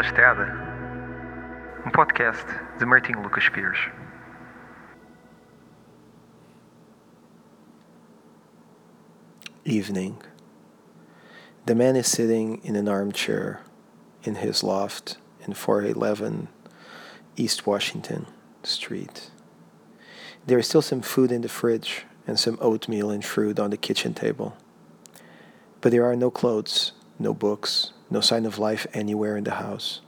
Estrada, um podcast de Martim Lucas Pires. Evening. The man is sitting in an armchair in his loft in 411 East Washington Street. There is still some food in the fridge and some oatmeal and fruit on the kitchen table. But there are no clothes, no books, no sign of life anywhere in the house.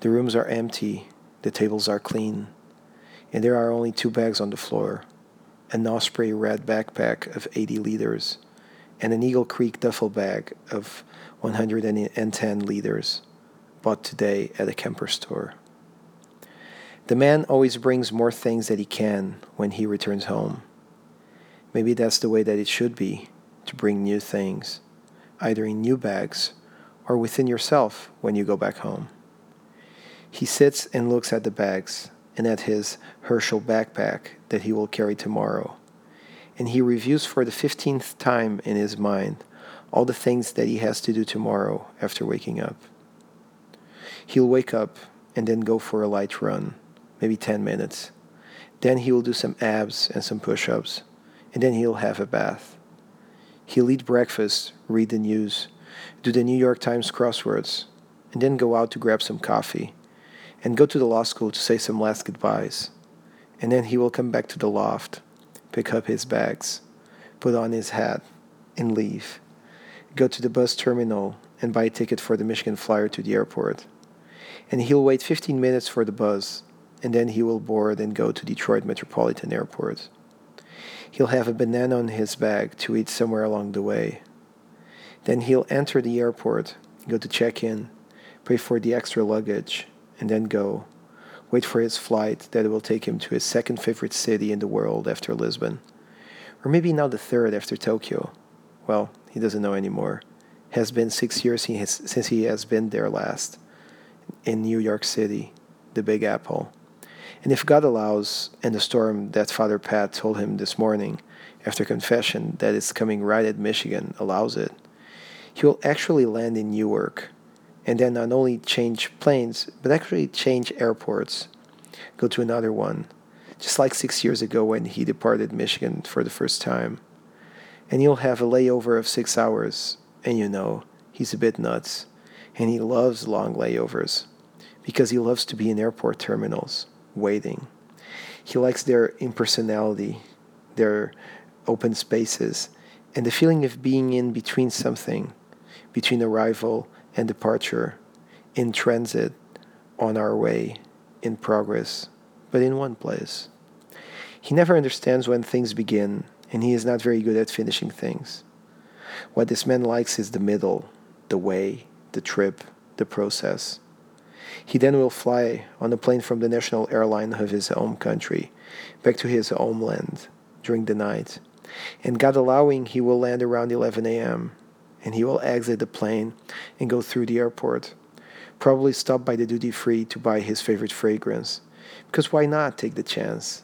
The rooms are empty, the tables are clean, and there are only two bags on the floor an Osprey red backpack of 80 liters and an Eagle Creek duffel bag of 110 liters, bought today at a Kemper store. The man always brings more things that he can when he returns home. Maybe that's the way that it should be to bring new things, either in new bags or within yourself when you go back home. He sits and looks at the bags and at his Herschel backpack that he will carry tomorrow. And he reviews for the 15th time in his mind all the things that he has to do tomorrow after waking up. He'll wake up and then go for a light run, maybe 10 minutes. Then he will do some abs and some push ups, and then he'll have a bath. He'll eat breakfast, read the news, do the New York Times crosswords, and then go out to grab some coffee and go to the law school to say some last goodbyes. And then he will come back to the loft, pick up his bags, put on his hat, and leave. Go to the bus terminal and buy a ticket for the Michigan Flyer to the airport. And he'll wait 15 minutes for the bus, and then he will board and go to Detroit Metropolitan Airport. He'll have a banana on his bag to eat somewhere along the way. Then he'll enter the airport, go to check in, pay for the extra luggage, and then go. Wait for his flight that will take him to his second favorite city in the world after Lisbon. Or maybe now the third after Tokyo. Well, he doesn't know anymore. Has been six years he has, since he has been there last. In New York City, the Big Apple. And if God allows, and the storm that Father Pat told him this morning after confession that is coming right at Michigan allows it, will actually land in Newark and then not only change planes, but actually change airports, go to another one, just like six years ago when he departed Michigan for the first time. And you'll have a layover of six hours, and you know, he's a bit nuts, and he loves long layovers because he loves to be in airport terminals, waiting. He likes their impersonality, their open spaces, and the feeling of being in between something between arrival and departure, in transit, on our way, in progress, but in one place. He never understands when things begin, and he is not very good at finishing things. What this man likes is the middle, the way, the trip, the process. He then will fly on a plane from the national airline of his home country back to his homeland during the night. And God allowing, he will land around 11 a.m and he will exit the plane and go through the airport. Probably stop by the duty free to buy his favorite fragrance. Because why not take the chance?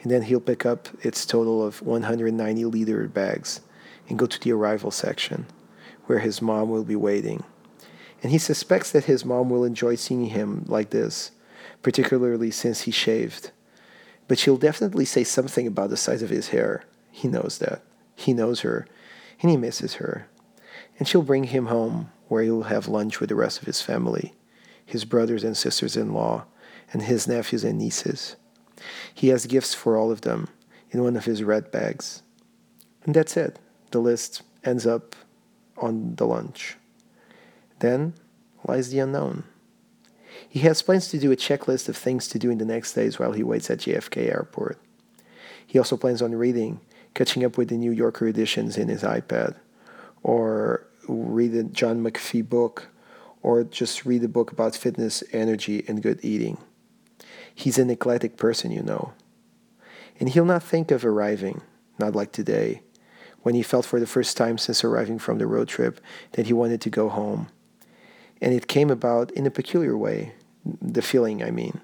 And then he'll pick up its total of 190 liter bags and go to the arrival section, where his mom will be waiting. And he suspects that his mom will enjoy seeing him like this, particularly since he shaved. But she'll definitely say something about the size of his hair. He knows that. He knows her, and he misses her and she'll bring him home where he will have lunch with the rest of his family, his brothers and sisters in law, and his nephews and nieces. He has gifts for all of them in one of his red bags. And that's it. The list ends up on the lunch. Then lies the unknown. He has plans to do a checklist of things to do in the next days while he waits at JFK Airport. He also plans on reading, catching up with the New Yorker editions in his iPad, or read the John McPhee book, or just read a book about fitness, energy, and good eating. He's an eclectic person, you know. And he'll not think of arriving, not like today, when he felt for the first time since arriving from the road trip that he wanted to go home. And it came about in a peculiar way, the feeling, I mean.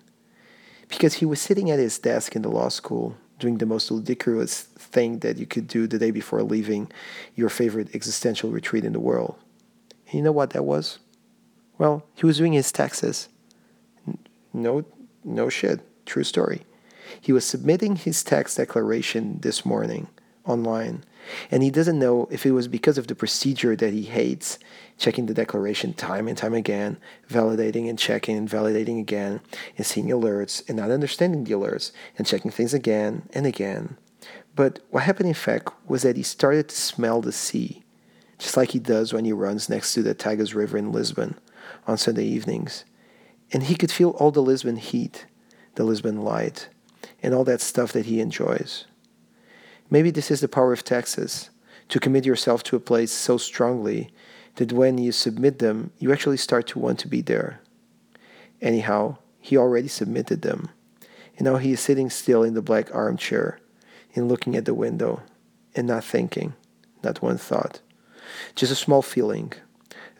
Because he was sitting at his desk in the law school, doing the most ludicrous thing that you could do the day before leaving your favorite existential retreat in the world. And you know what that was? Well, he was doing his taxes. No, no shit. True story. He was submitting his tax declaration this morning online, and he doesn't know if it was because of the procedure that he hates, checking the declaration time and time again, validating and checking and validating again, and seeing alerts and not understanding the alerts, and checking things again and again. But what happened in fact was that he started to smell the sea, just like he does when he runs next to the Tagus River in Lisbon on Sunday evenings. And he could feel all the Lisbon heat, the Lisbon light, and all that stuff that he enjoys. Maybe this is the power of taxes to commit yourself to a place so strongly that when you submit them, you actually start to want to be there. Anyhow, he already submitted them, and now he is sitting still in the black armchair and looking at the window and not thinking, not one thought. Just a small feeling,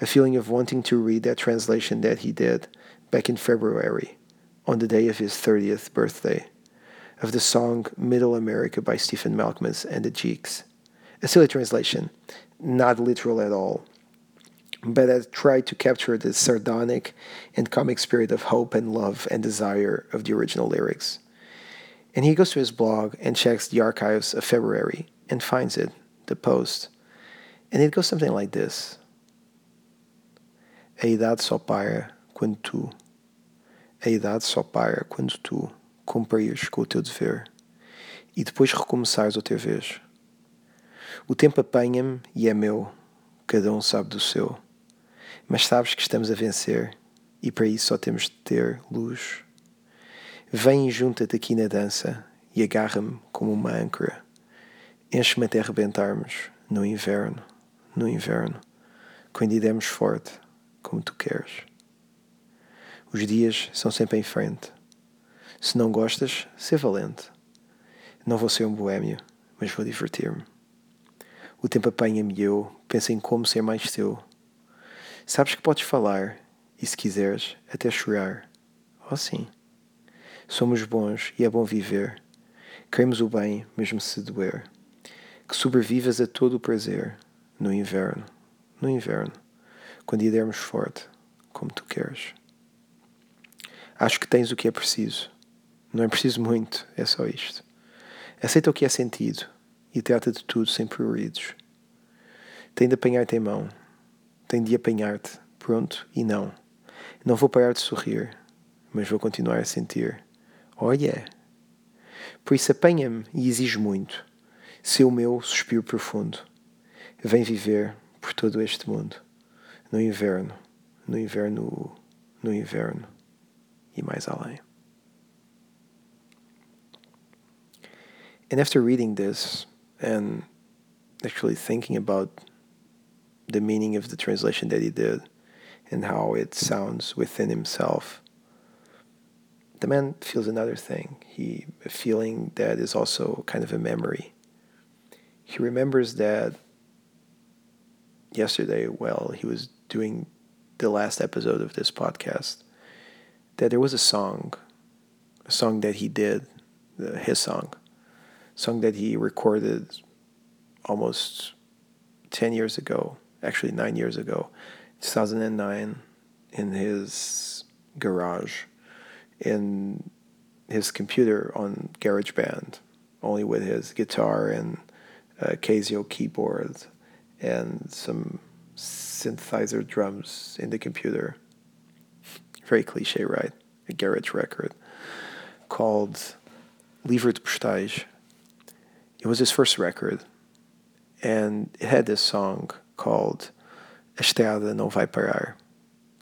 a feeling of wanting to read that translation that he did back in February on the day of his 30th birthday of the song Middle America by Stephen Malkmus and the Jicks. A silly translation, not literal at all, but I tried to capture the sardonic and comic spirit of hope and love and desire of the original lyrics. And he goes to his blog and checks the archives of February and finds it, the post. And it goes something like this A idade só para quando tu. A idade só para quando tu cumprires com o teu dever e depois recomeçares outra vez. O tempo apanha-me e é meu, cada um sabe do seu. Mas sabes que estamos a vencer e para isso só temos de ter luz. Vem e junta-te aqui na dança e agarra-me como uma âncora. Enche-me até arrebentarmos no inverno, no inverno, quando iremos forte, como tu queres. Os dias são sempre em frente se não gostas, ser valente. Não vou ser um boêmio, mas vou divertir-me. O tempo apanha-me eu penso em como ser mais teu. Sabes que podes falar e, se quiseres, até chorar. Oh, sim. Somos bons e é bom viver. Queremos o bem, mesmo se doer. Que sobrevivas a todo o prazer no inverno, no inverno, quando iremos forte, como tu queres. Acho que tens o que é preciso não é preciso muito, é só isto. Aceita o que é sentido e trata de tudo sem pruridos. Tem de apanhar-te em mão. Tem de apanhar-te, pronto e não. Não vou parar de sorrir, mas vou continuar a sentir. Oh yeah! Por isso apanha-me e exige muito. Seu meu suspiro profundo. Vem viver por todo este mundo. No inverno, no inverno, no inverno e mais além. And after reading this and actually thinking about the meaning of the translation that he did and how it sounds within himself, the man feels another thing. He a feeling that is also kind of a memory. He remembers that yesterday, while he was doing the last episode of this podcast, that there was a song, a song that he did, his song, song that he recorded almost 10 years ago, actually nine years ago, 2009, in his garage, in his computer on GarageBand, only with his guitar and a Casio keyboard and some synthesizer drums in the computer. Very cliche, right? A garage record called Livre de Postais it was his first record, and it had this song called Estrada não vai parar,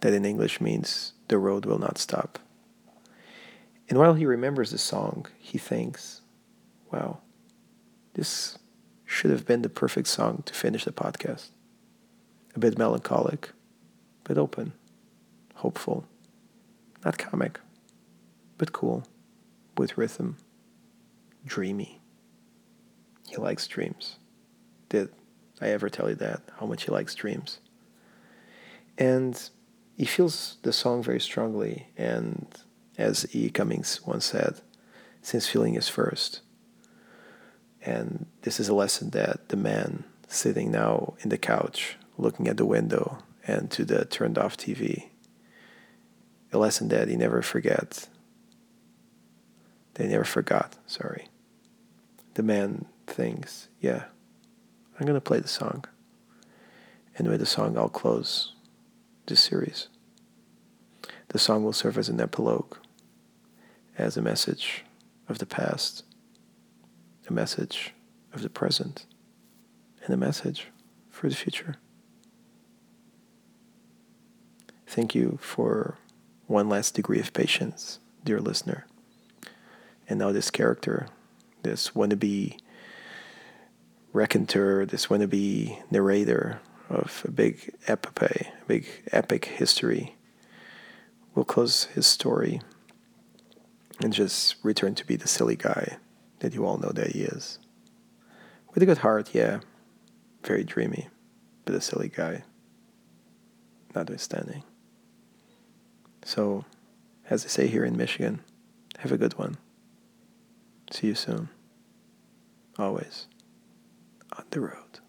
that in English means the road will not stop. And while he remembers the song, he thinks, wow, this should have been the perfect song to finish the podcast. A bit melancholic, but open, hopeful, not comic, but cool, with rhythm, dreamy. He likes dreams. Did I ever tell you that? How much he likes dreams? And he feels the song very strongly. And as E. Cummings once said, since feeling is first. And this is a lesson that the man sitting now in the couch, looking at the window and to the turned off TV, a lesson that he never forgets. They never forgot, sorry. The man thinks, yeah, I'm gonna play the song. And with the song I'll close this series. The song will serve as an epilogue, as a message of the past, a message of the present, and a message for the future. Thank you for one last degree of patience, dear listener. And now, this character, this wannabe raconteur, this wannabe narrator of a big epopee, a big epic history, will close his story and just return to be the silly guy that you all know that he is. With a good heart, yeah, very dreamy, but a silly guy, notwithstanding. So, as they say here in Michigan, have a good one. See you soon. Always on the road.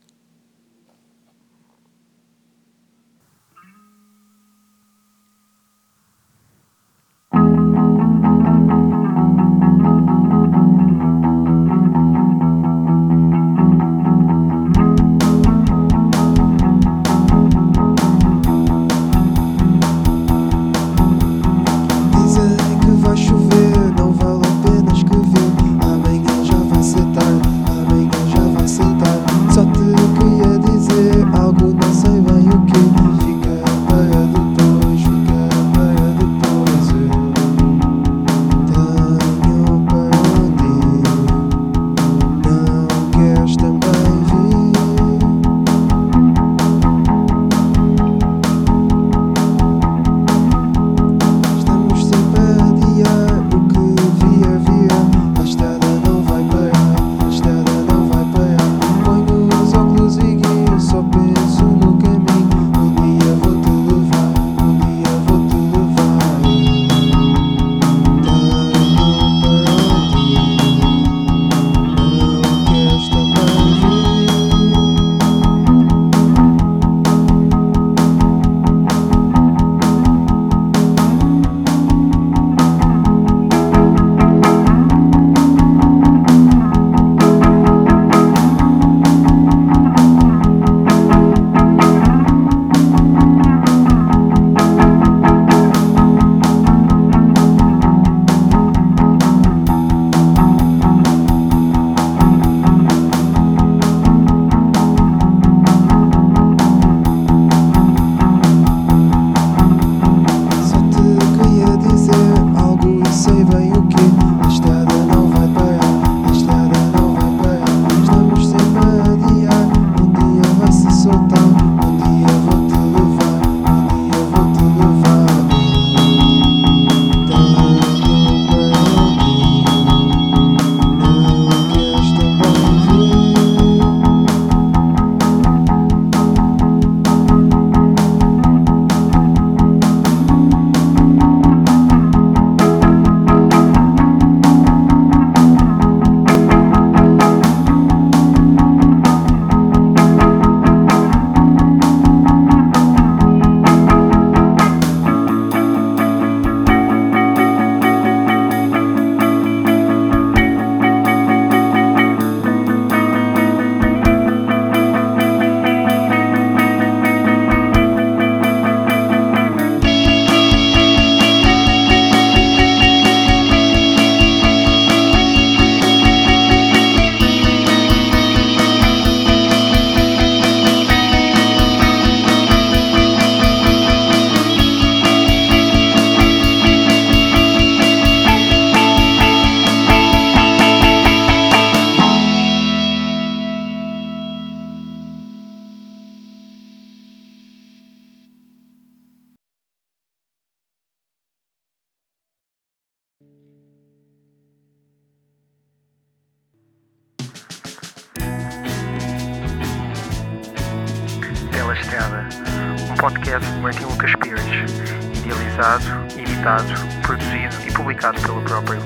Publicado pelo próprio.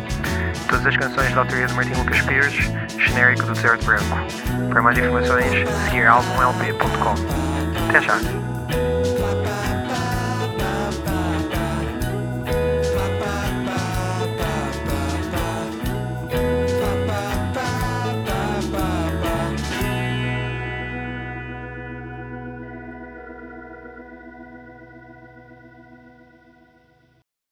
Todas as canções da autoria de Martim Lucas Pires, genérico do Deserto Branco. Para mais informações, seguir álbumlp.com. Até já!